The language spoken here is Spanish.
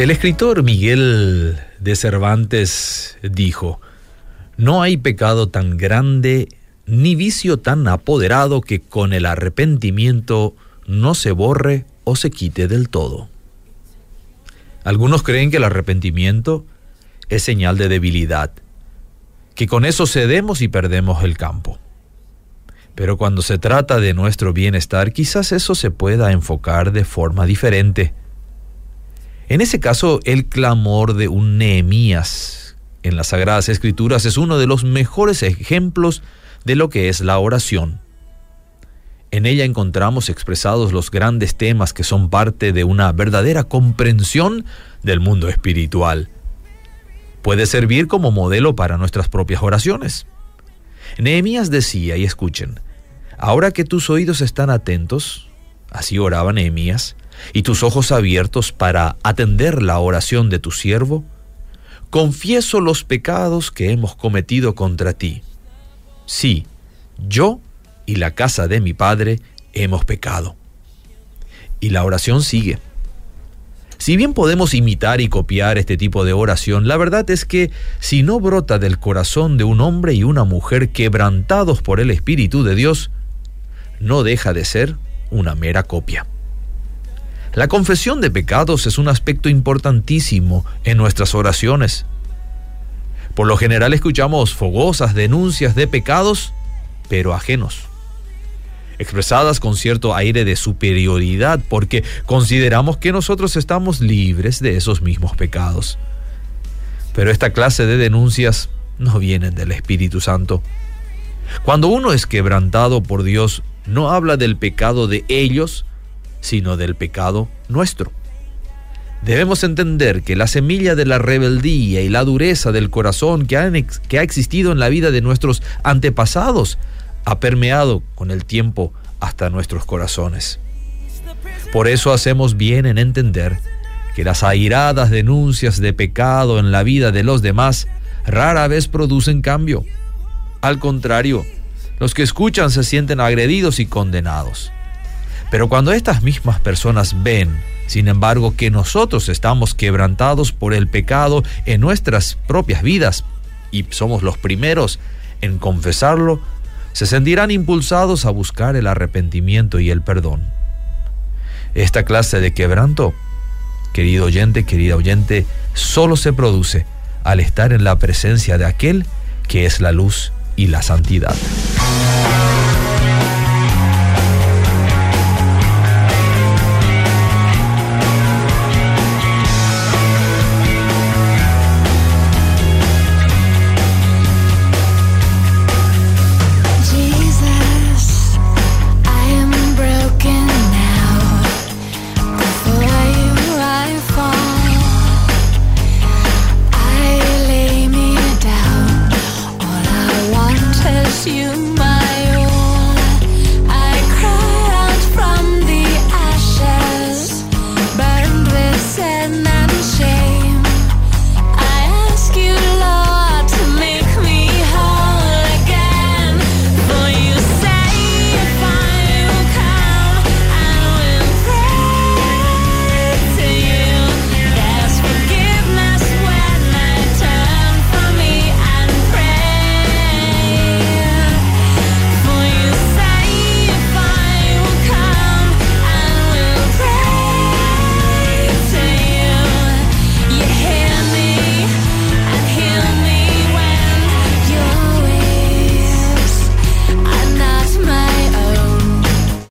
El escritor Miguel de Cervantes dijo, no hay pecado tan grande ni vicio tan apoderado que con el arrepentimiento no se borre o se quite del todo. Algunos creen que el arrepentimiento es señal de debilidad, que con eso cedemos y perdemos el campo. Pero cuando se trata de nuestro bienestar, quizás eso se pueda enfocar de forma diferente. En ese caso, el clamor de un Nehemías en las Sagradas Escrituras es uno de los mejores ejemplos de lo que es la oración. En ella encontramos expresados los grandes temas que son parte de una verdadera comprensión del mundo espiritual. Puede servir como modelo para nuestras propias oraciones. Nehemías decía, y escuchen, ahora que tus oídos están atentos, así oraba Nehemías, y tus ojos abiertos para atender la oración de tu siervo, confieso los pecados que hemos cometido contra ti. Sí, yo y la casa de mi Padre hemos pecado. Y la oración sigue. Si bien podemos imitar y copiar este tipo de oración, la verdad es que si no brota del corazón de un hombre y una mujer quebrantados por el Espíritu de Dios, no deja de ser una mera copia. La confesión de pecados es un aspecto importantísimo en nuestras oraciones. Por lo general escuchamos fogosas denuncias de pecados, pero ajenos expresadas con cierto aire de superioridad, porque consideramos que nosotros estamos libres de esos mismos pecados. Pero esta clase de denuncias no vienen del Espíritu Santo. Cuando uno es quebrantado por Dios, no habla del pecado de ellos, sino del pecado nuestro. Debemos entender que la semilla de la rebeldía y la dureza del corazón que, ha existido en la vida de nuestros antepasados ha permeado con el tiempo hasta nuestros corazones. Por eso hacemos bien en entender que las airadas denuncias de pecado en la vida de los demás rara vez producen cambio. Al contrario, los que escuchan se sienten agredidos y condenados. Pero cuando estas mismas personas ven, sin embargo, que nosotros estamos quebrantados por el pecado en nuestras propias vidas y somos los primeros en confesarlo, se sentirán impulsados a buscar el arrepentimiento y el perdón. Esta clase de quebranto, querido oyente, querida oyente, solo se produce al estar en la presencia de aquel que es la luz y la santidad.